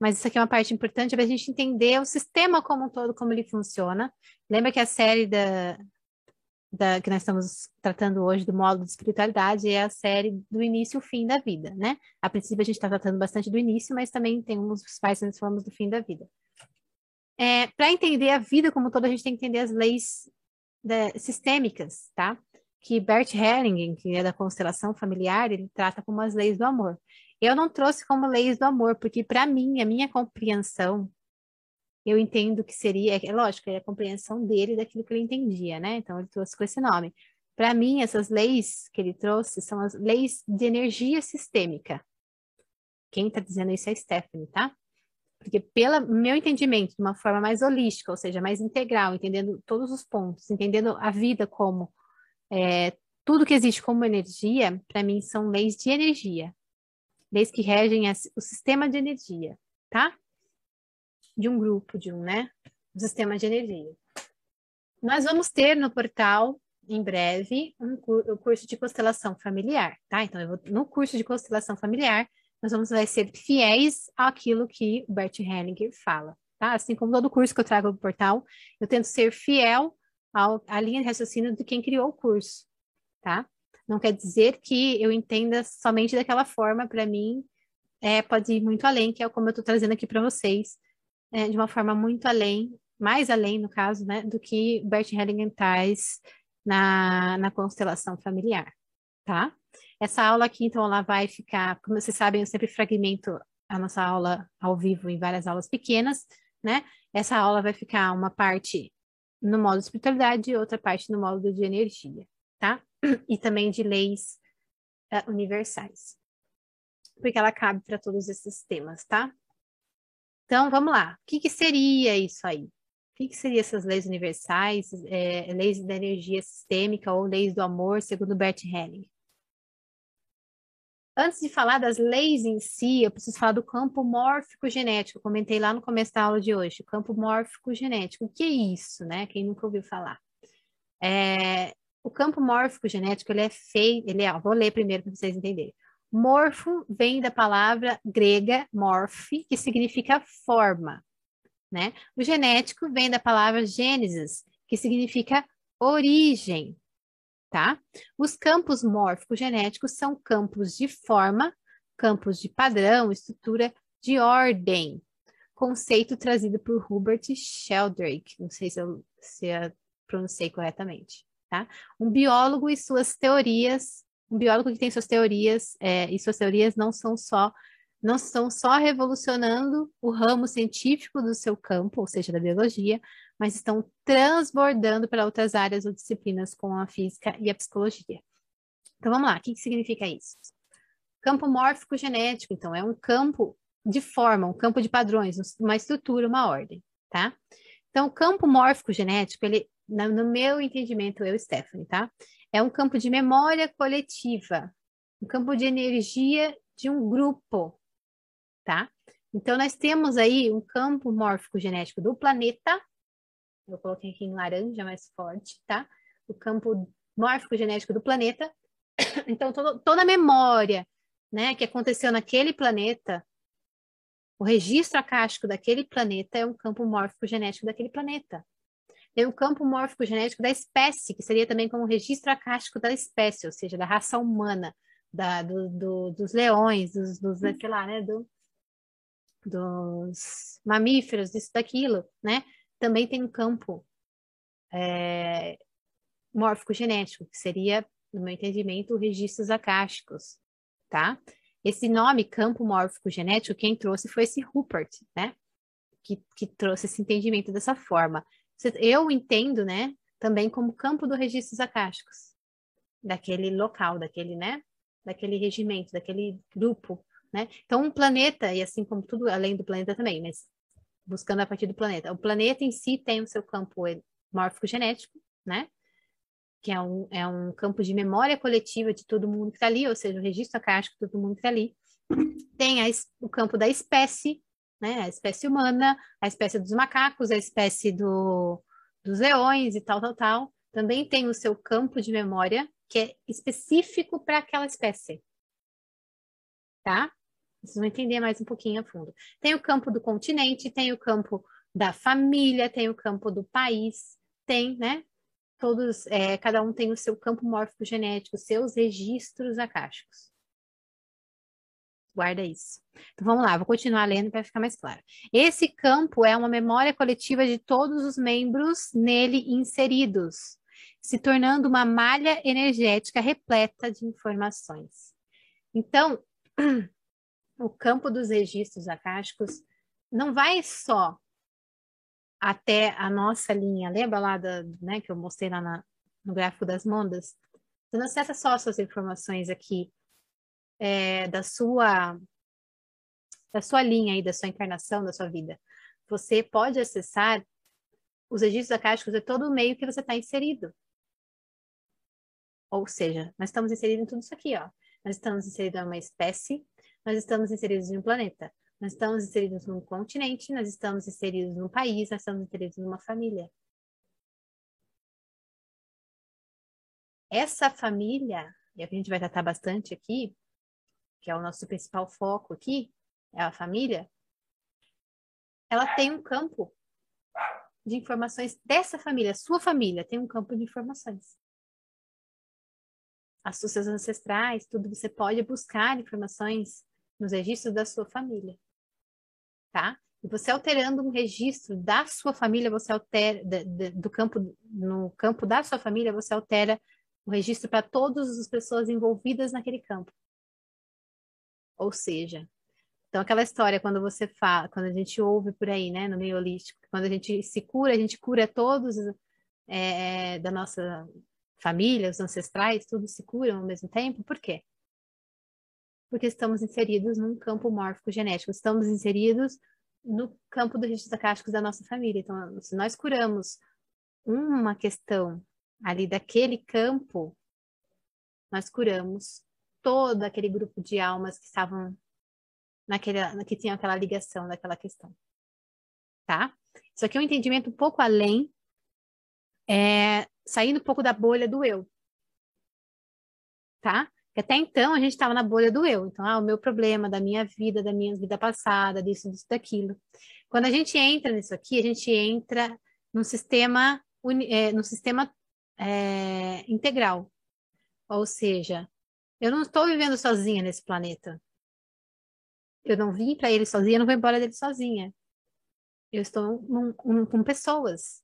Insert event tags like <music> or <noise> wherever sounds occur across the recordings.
mas isso aqui é uma parte importante para a gente entender o sistema como um todo, como ele funciona. Lembra que a série da, da, que nós estamos tratando hoje do módulo de espiritualidade é a série do início e o fim da vida, né? A princípio a gente está tratando bastante do início, mas também tem uns pais que falamos do fim da vida. É, Para entender a vida como um todo, a gente tem que entender as leis da, sistêmicas, tá? Que Bert Hellinger, que é da constelação familiar, ele trata como as leis do amor. Eu não trouxe como leis do amor, porque para mim, a minha compreensão, eu entendo que seria, é lógico, é a compreensão dele daquilo que ele entendia, né? Então ele trouxe com esse nome. Para mim, essas leis que ele trouxe são as leis de energia sistêmica. Quem está dizendo isso é Stephanie, tá? Porque, pelo meu entendimento, de uma forma mais holística, ou seja, mais integral, entendendo todos os pontos, entendendo a vida como é, tudo que existe como energia, para mim são leis de energia, leis que regem o sistema de energia, tá? De um grupo, de um, né? Um sistema de energia. Nós vamos ter no portal, em breve, um, um curso de constelação familiar, tá? Então, vou, no curso de constelação familiar, nós vamos vai ser fiéis àquilo que o Bert Hellinger fala, tá? Assim como todo curso que eu trago no portal, eu tento ser fiel ao, à linha de raciocínio de quem criou o curso, tá? Não quer dizer que eu entenda somente daquela forma, para mim, é, pode ir muito além, que é como eu estou trazendo aqui para vocês, é, de uma forma muito além, mais além, no caso, né, do que Bert Hellinger traz na, na constelação familiar, tá? Essa aula aqui, então, ela vai ficar, como vocês sabem, eu sempre fragmento a nossa aula ao vivo em várias aulas pequenas, né? Essa aula vai ficar uma parte no módulo de espiritualidade e outra parte no módulo de energia, tá? E também de leis uh, universais. Porque ela cabe para todos esses temas, tá? Então, vamos lá. O que, que seria isso aí? O que, que seriam essas leis universais, é, leis da energia sistêmica ou leis do amor, segundo Bert Helling? Antes de falar das leis em si, eu preciso falar do campo mórfico genético. Eu comentei lá no começo da aula de hoje, campo mórfico genético. O que é isso, né? Quem nunca ouviu falar? É, o campo mórfico genético, ele é feito, ele é, vou ler primeiro para vocês entenderem. Morfo vem da palavra grega morphe, que significa forma, né? O genético vem da palavra gênesis, que significa origem, tá? Os campos mórficos genéticos são campos de forma, campos de padrão, estrutura de ordem. Conceito trazido por Hubert Sheldrake, não sei se eu, se eu pronunciei corretamente, tá? Um biólogo e suas teorias, um biólogo que tem suas teorias, é, e suas teorias não são só não estão só revolucionando o ramo científico do seu campo, ou seja, da biologia, mas estão transbordando para outras áreas ou disciplinas como a física e a psicologia. Então vamos lá, o que, que significa isso? Campo mórfico genético, então, é um campo de forma, um campo de padrões, uma estrutura, uma ordem, tá? Então, o campo mórfico genético, ele, no meu entendimento, eu, Stephanie, tá? É um campo de memória coletiva, um campo de energia de um grupo, tá? Então, nós temos aí um campo mórfico genético do planeta, eu coloquei aqui em laranja mais forte, tá? O campo mórfico genético do planeta. <coughs> Então, todo, toda a memória né, que aconteceu naquele planeta, o registro acástico daquele planeta é um campo mórfico genético daquele planeta. Tem o campo mórfico genético da espécie, que seria também como registro acástico da espécie, ou seja, da raça humana, da, do, do, dos leões, dos, dos lá, né, do, dos mamíferos, isso, daquilo, né? também tem um campo é, mórfico genético, que seria, no meu entendimento, registros acásticos, tá? Esse nome, campo mórfico genético, quem trouxe foi esse Rupert, né? Que, que trouxe esse entendimento dessa forma. Eu entendo, né, também como campo dos registros acásticos, daquele local, daquele, né, daquele regimento, daquele grupo, né? Então, um planeta, e assim como tudo além do planeta também, mas buscando a partir do planeta. O planeta em si tem o seu campo mórfico genético, né? Que é um, é um campo de memória coletiva de todo mundo que está ali, ou seja, o registro acástico de todo mundo que está ali. Tem a, o campo da espécie, né? A espécie humana, a espécie dos macacos, a espécie do, dos leões e tal, tal, tal. Também tem o seu campo de memória, que é específico para aquela espécie. Tá? Vocês vão entender mais um pouquinho a fundo. Tem o campo do continente, tem o campo da família, tem o campo do país, tem, né? Todos, é, cada um tem o seu campo mórfico genético, seus registros acásticos. Guarda isso. Então vamos lá, vou continuar lendo para ficar mais claro. Esse campo é uma memória coletiva de todos os membros nele inseridos, se tornando uma malha energética repleta de informações. Então, <clears throat> o campo dos registros acásticos não vai só até a nossa linha, lembra lá da, né, que eu mostrei lá na, no gráfico das mondas? Você não acessa só as suas informações aqui é, da sua da sua linha aí, da sua encarnação, da sua vida. Você pode acessar os registros acásticos de todo o meio que você está inserido. Ou seja, nós estamos inseridos em tudo isso aqui, ó. Nós estamos inseridos em uma espécie, nós estamos inseridos em um planeta, nós estamos inseridos num continente, nós estamos inseridos num país, nós estamos inseridos numa família. Essa família, e a gente vai tratar bastante aqui, que é o nosso principal foco aqui, é a família, ela tem um campo de informações dessa família, sua família tem um campo de informações. As suas ancestrais, tudo você pode buscar informações nos registros da sua família, tá? E você alterando um registro da sua família, você altera do campo no campo da sua família, você altera o registro para todas as pessoas envolvidas naquele campo. Ou seja, então aquela história quando você fala, quando a gente ouve por aí, né, no meio holístico, quando a gente se cura, a gente cura todos é, da nossa família, os ancestrais, tudo se curam ao mesmo tempo. Por quê? Porque estamos inseridos num campo mórfico genético, estamos inseridos no campo dos registros acásticos da nossa família. Então, se nós curamos uma questão ali daquele campo, nós curamos todo aquele grupo de almas que estavam naquele, que tinham aquela ligação daquela questão. Tá? Isso aqui é um entendimento um pouco além, é, saindo um pouco da bolha do eu. Tá? Porque até então a gente estava na bolha do eu. Então, ah, o meu problema, da minha vida, da minha vida passada, disso, disso, daquilo. Quando a gente entra nisso aqui, a gente entra num sistema, é, num sistema é, integral. Ou seja, eu não estou vivendo sozinha nesse planeta. Eu não vim para ele sozinha, eu não vou embora dele sozinha. Eu estou num, com pessoas.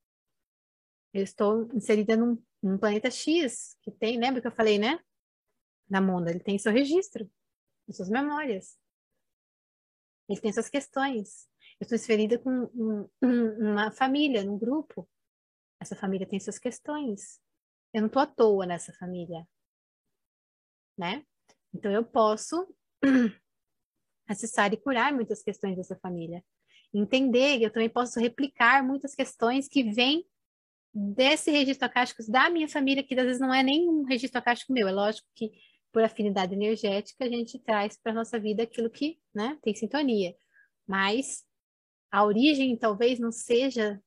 Eu estou inserida num, num, planeta X, que tem, lembra que eu falei, né? Na Monda, ele tem seu registro, suas memórias. Ele tem suas questões. Eu estou inserida com um, uma família, num grupo. Essa família tem suas questões. Eu não estou à toa nessa família né? Então eu posso <clears throat> acessar e curar muitas questões dessa família. Entender, eu também posso replicar muitas questões que vêm desse registro acástico da minha família, que às vezes não é nem um registro acástico meu. É lógico que por afinidade energética a gente traz para nossa vida aquilo que, né, tem sintonia. Mas a origem talvez não seja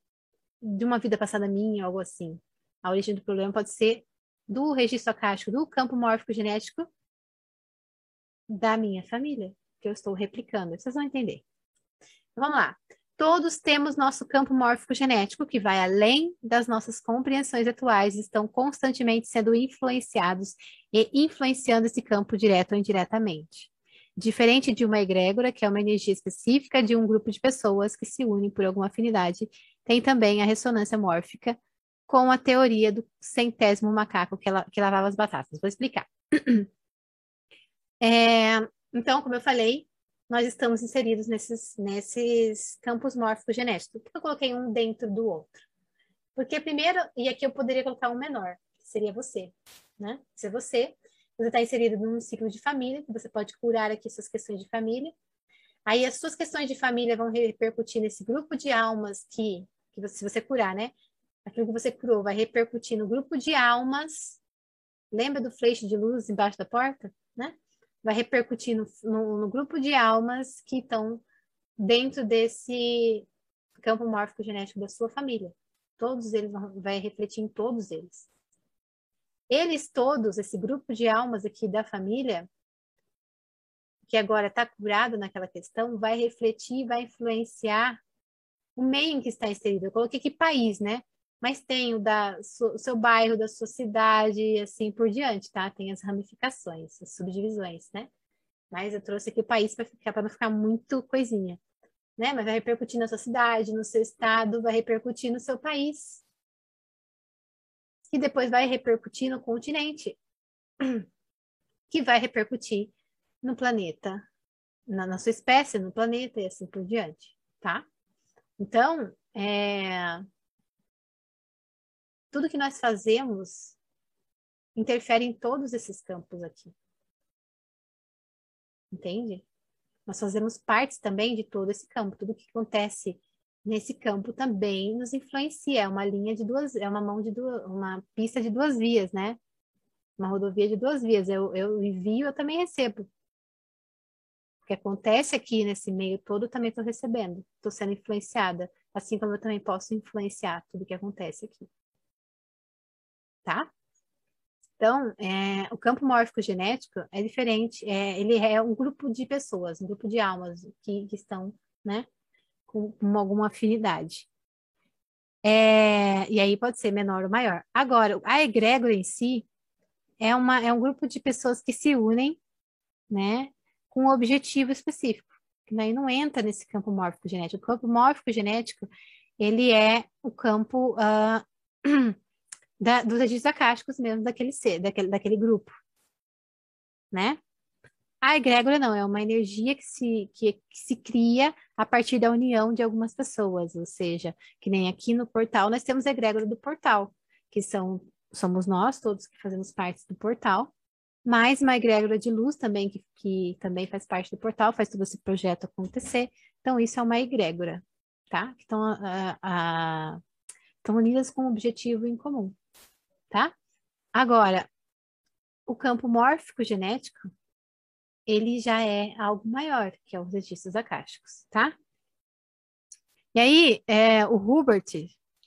de uma vida passada minha, algo assim. A origem do problema pode ser do registro acástico, do campo mórfico genético da minha família, que eu estou replicando. Vocês vão entender. Então, vamos lá. Todos temos nosso campo mórfico genético, que vai além das nossas compreensões atuais, estão constantemente sendo influenciados e influenciando esse campo direto ou indiretamente. Diferente de uma egrégora, que é uma energia específica de um grupo de pessoas que se unem por alguma afinidade, tem também a ressonância mórfica, com a teoria do centésimo macaco que, ela, que lavava as batatas. Vou explicar. <clears throat> É, então, como eu falei, nós estamos inseridos nesses, nesses campos mórficos genéticos. Por que eu coloquei um dentro do outro? Porque primeiro, e aqui eu poderia colocar um menor, que seria você, né? Se é você, você está inserido num ciclo de família, que você pode curar aqui suas questões de família. Aí as suas questões de família vão repercutir nesse grupo de almas que, que você, se você curar, né? Aquilo que você curou vai repercutir no grupo de almas. Lembra do feixe de luz embaixo da porta? Né? Vai repercutir no, no, no grupo de almas que estão dentro desse campo mórfico genético da sua família. Todos eles vão, vai refletir em todos eles. Eles todos, esse grupo de almas aqui da família, que agora está curado naquela questão, vai refletir, vai influenciar o meio em que está inserido. Eu coloquei aqui país, né? Mas tem o da seu bairro, da sua cidade, e assim por diante, tá? Tem as ramificações, as subdivisões, né? Mas eu trouxe aqui o país para ficar para não ficar muito coisinha, né? Mas vai repercutir na sua cidade, no seu estado, vai repercutir no seu país. Que depois vai repercutir no continente, <clears throat> que vai repercutir no planeta, na, na sua espécie, no planeta e assim por diante, tá? Então, é... tudo que nós fazemos interfere em todos esses campos aqui. Entende? Nós fazemos parte também de todo esse campo. Tudo que acontece nesse campo também nos influencia. É uma linha de duas, é uma mão de duas, uma pista de duas vias, né? Uma rodovia de duas vias. Eu, eu envio, eu também recebo. O que acontece aqui nesse meio todo, eu também estou recebendo, estou sendo influenciada, assim como eu também posso influenciar tudo que acontece aqui. Tá? Então, é, o campo mórfico genético é diferente, é, ele é um grupo de pessoas, um grupo de almas que, que estão, né, com, com alguma afinidade. É, e aí pode ser menor ou maior. Agora, a egrégora em si é, uma, é um grupo de pessoas que se unem, né, com um objetivo específico, que daí não entra nesse campo mórfico genético. O campo mórfico genético, ele é o campo uh, <clears throat> da, dos registros acásticos mesmo daquele ser, daquele, daquele grupo, né? A egrégora não, é uma energia que se, que, que, se cria a partir da união de algumas pessoas, ou seja, que nem aqui no portal nós temos a egrégora do portal, que são somos nós todos que fazemos parte do portal, mais uma egrégora de luz também, que, que também faz parte do portal, faz todo esse projeto acontecer. Então, isso é uma egrégora, tá? Que estão, a, a, estão unidas com um objetivo em comum, tá? Agora, o campo mórfico genético, ele já é algo maior, que é os registros acásticos, tá? E aí, é, o Hubert,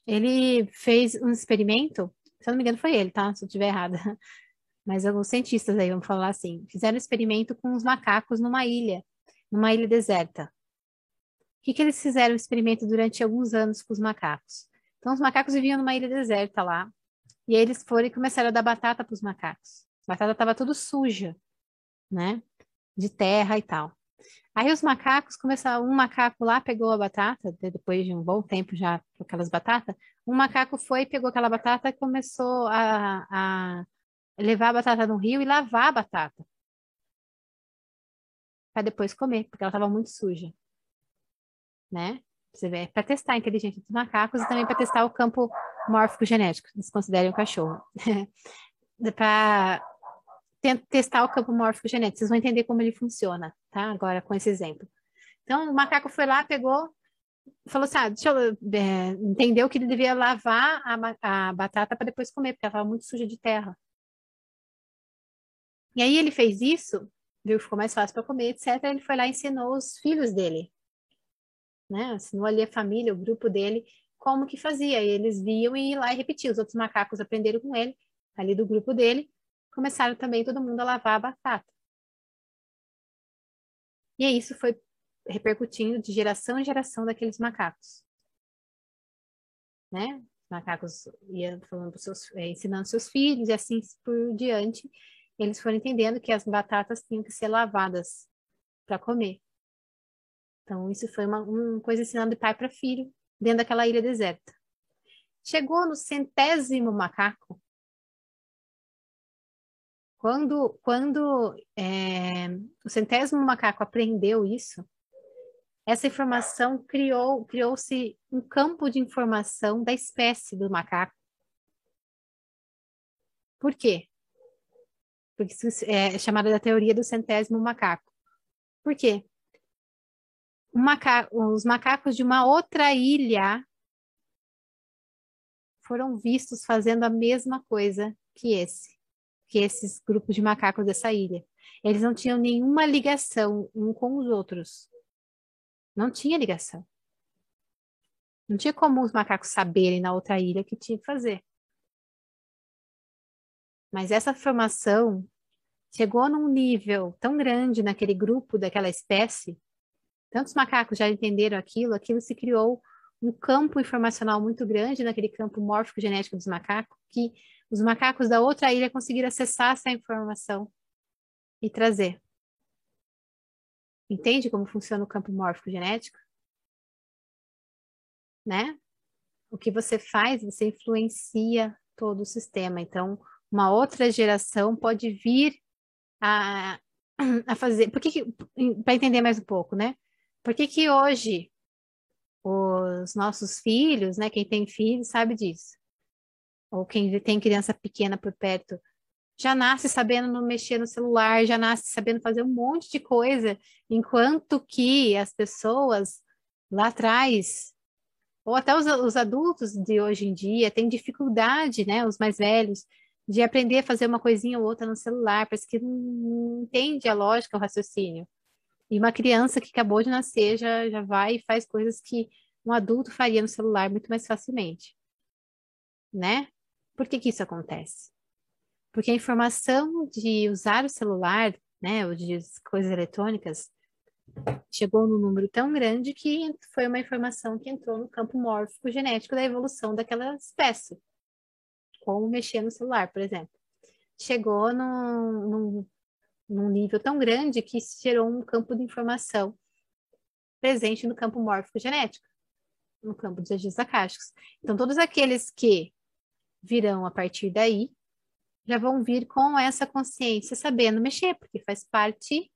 ele fez um experimento, se eu não me engano foi ele, tá? Se eu estiver errada <laughs> mas alguns cientistas aí, vamos falar assim, fizeram um experimento com os macacos numa ilha, numa ilha deserta. O que, que eles fizeram o experimento durante alguns anos com os macacos? Então, os macacos viviam numa ilha deserta lá, e eles foram e começaram a dar batata para os macacos. A batata estava tudo suja, né? De terra e tal. Aí os macacos começaram, um macaco lá pegou a batata, depois de um bom tempo já com aquelas batatas, um macaco foi, pegou aquela batata e começou a, a levar a batata no rio e lavar a batata. Para depois comer, porque ela estava muito suja. Né? Você vê, para testar a inteligência dos macacos e também para testar o campo mórfico genético, eles consideram o cachorro. <laughs> para testar o campo mórfico genético, vocês vão entender como ele funciona, tá? Agora com esse exemplo. Então, o macaco foi lá, pegou, falou assim: ah, deixa eu é, entendeu que ele devia lavar a, a batata para depois comer, porque ela estava muito suja de terra. E aí ele fez isso, viu, ficou mais fácil para comer, etc. Ele foi lá e ensinou os filhos dele, né? Ensinou ali a família, o grupo dele, como que fazia. E eles viam e lá e repetiam. Os outros macacos aprenderam com ele, ali do grupo dele, começaram também todo mundo a lavar a batata. E isso foi repercutindo de geração em geração daqueles macacos. Né? Os macacos iam falando seus, é, ensinando seus filhos e assim por diante eles foram entendendo que as batatas tinham que ser lavadas para comer. Então, isso foi uma, uma coisa ensinando de pai para filho, dentro daquela ilha deserta. Chegou no centésimo macaco, quando, quando é, o centésimo macaco aprendeu isso, essa informação criou criou-se um campo de informação da espécie do macaco. Por quê? porque isso é chamada da teoria do centésimo macaco. Por quê? Os macacos de uma outra ilha foram vistos fazendo a mesma coisa que esse, que esses grupos de macacos dessa ilha. Eles não tinham nenhuma ligação um com os outros. Não tinha ligação. Não tinha como os macacos saberem na outra ilha o que tinha que fazer. Mas essa formação chegou num nível tão grande naquele grupo daquela espécie, tantos macacos já entenderam aquilo, aquilo se criou um campo informacional muito grande naquele campo mórfico genético dos macacos, que os macacos da outra ilha conseguiram acessar essa informação e trazer. Entende como funciona o campo mórfico genético? Né? O que você faz, você influencia todo o sistema. Então, uma outra geração pode vir a, <clears throat> a fazer. Para entender mais um pouco, né? Por que, que hoje os nossos filhos, né? Quem tem filhos sabe disso. Ou quem tem criança pequena por perto, já nasce sabendo mexer no celular, já nasce sabendo fazer um monte de coisa, enquanto que as pessoas lá atrás, ou até os, os adultos de hoje em dia, têm dificuldade, né? Os mais velhos, de aprender a fazer uma coisinha ou outra no celular, parece que não entende a lógica, o raciocínio. E uma criança que acabou de nascer já, já vai e faz coisas que um adulto faria no celular muito mais facilmente. Né? Por que, que isso acontece? Porque a informação de usar o celular, né, ou de coisas eletrônicas, chegou num número tão grande que foi uma informação que entrou no campo mórfico genético da evolução daquela espécie. Como mexer no celular, por exemplo. Chegou num, num num nível tão grande que gerou um campo de informação presente no campo mórfico genético, no campo dos registros acásticos. Então, todos aqueles que virão a partir daí já vão vir com essa consciência sabendo mexer, porque faz parte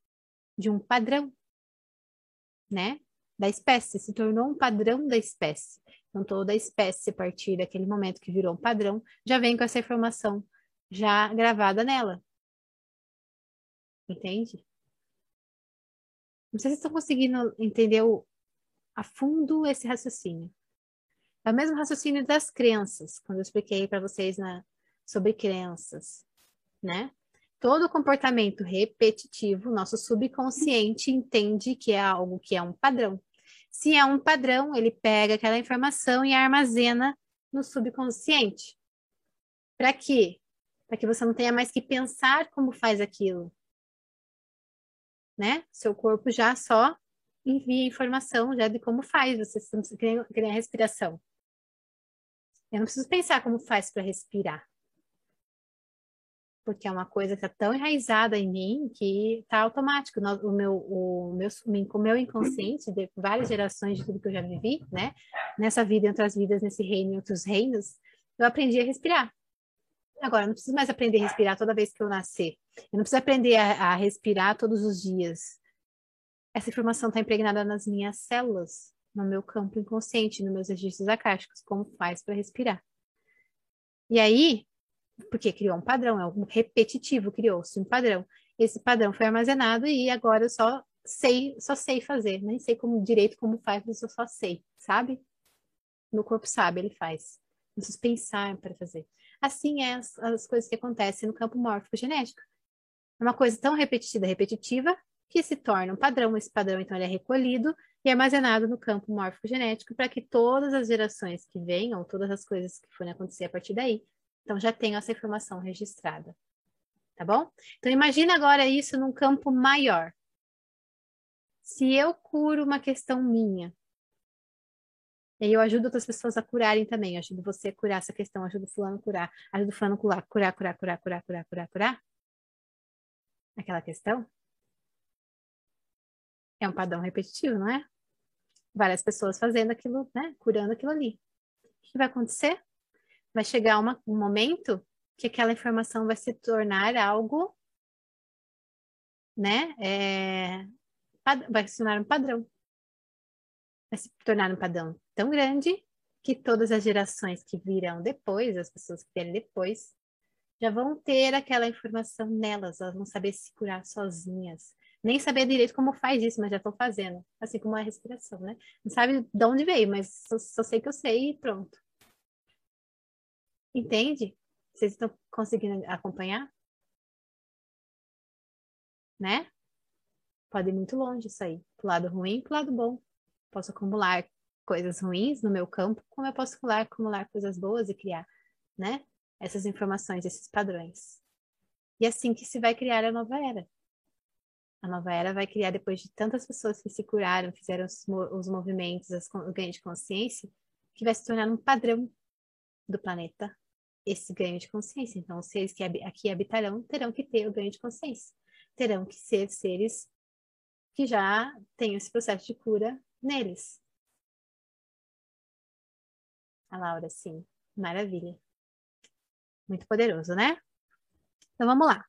de um padrão, né? Da espécie, se tornou um padrão da espécie. Então, toda a espécie, a partir daquele momento que virou um padrão, já vem com essa informação já gravada nela. Entende? Não sei se estão conseguindo entender o, a fundo esse raciocínio. É o mesmo raciocínio das crenças, quando eu expliquei para vocês na, sobre crenças, né? Todo comportamento repetitivo, nosso subconsciente entende que é algo que é um padrão. Se é um padrão, ele pega aquela informação e armazena no subconsciente. Para quê? Para que você não tenha mais que pensar como faz aquilo né? Seu corpo já só envia informação já de como faz, você que nem a respiração. Eu não preciso pensar como faz para respirar. Porque é uma coisa que está tão enraizada em mim que está automático. O meu, o, meu, o meu inconsciente, de várias gerações de tudo que eu já vivi, né? Nessa vida, em outras vidas, nesse reino, em outros reinos, eu aprendi a respirar. Agora, eu não preciso mais aprender a respirar toda vez que eu nascer. Eu não preciso aprender a, a respirar todos os dias. Essa informação está impregnada nas minhas células, no meu campo inconsciente, nos meus registros acásticos, como faz para respirar. E aí, porque criou um padrão, é um repetitivo, criou-se um padrão. Esse padrão foi armazenado e agora eu só sei, só sei fazer, nem sei como direito como faz, mas eu só sei, sabe? Meu corpo sabe, ele faz. Não preciso pensar para fazer. Assim é as, as coisas que acontecem no campo mórfico genético. É uma coisa tão repetitiva, repetitiva, que se torna um padrão. Esse padrão, então, ele é recolhido e armazenado no campo mórfico genético para que todas as gerações que venham, todas as coisas que forem acontecer a partir daí, então já tenham essa informação registrada. Tá bom? Então, imagina agora isso num campo maior. Se eu curo uma questão minha, e eu ajudo outras pessoas a curarem também. Eu ajudo você a curar essa questão, ajudo fulano a curar, ajudo fulano a curar, curar, curar, curar, curar, curar, curar, curar. Aquela questão. É um padrão repetitivo, não é? Várias pessoas fazendo aquilo, né? Curando aquilo ali. O que vai acontecer? Vai chegar uma, um momento que aquela informação vai se tornar algo, né? É, vai se tornar um padrão vai se tornar um padrão tão grande que todas as gerações que virão depois, as pessoas que vierem depois, já vão ter aquela informação nelas, elas vão saber se curar sozinhas. Nem saber direito como faz isso, mas já estão fazendo. Assim como a respiração, né? Não sabe de onde veio, mas só, só sei que eu sei e pronto. Entende? Vocês estão conseguindo acompanhar? Né? Pode ir muito longe isso aí. Pro lado ruim pro lado bom posso acumular coisas ruins no meu campo, como eu posso acumular, acumular coisas boas e criar, né? Essas informações, esses padrões. E é assim que se vai criar a nova era. A nova era vai criar, depois de tantas pessoas que se curaram, fizeram os, os movimentos, as, o ganho de consciência, que vai se tornar um padrão do planeta esse ganho de consciência. Então, os seres que aqui habitarão terão que ter o ganho de consciência. Terão que ser seres que já tenham esse processo de cura neles. A Laura, sim. Maravilha. Muito poderoso, né? Então vamos lá.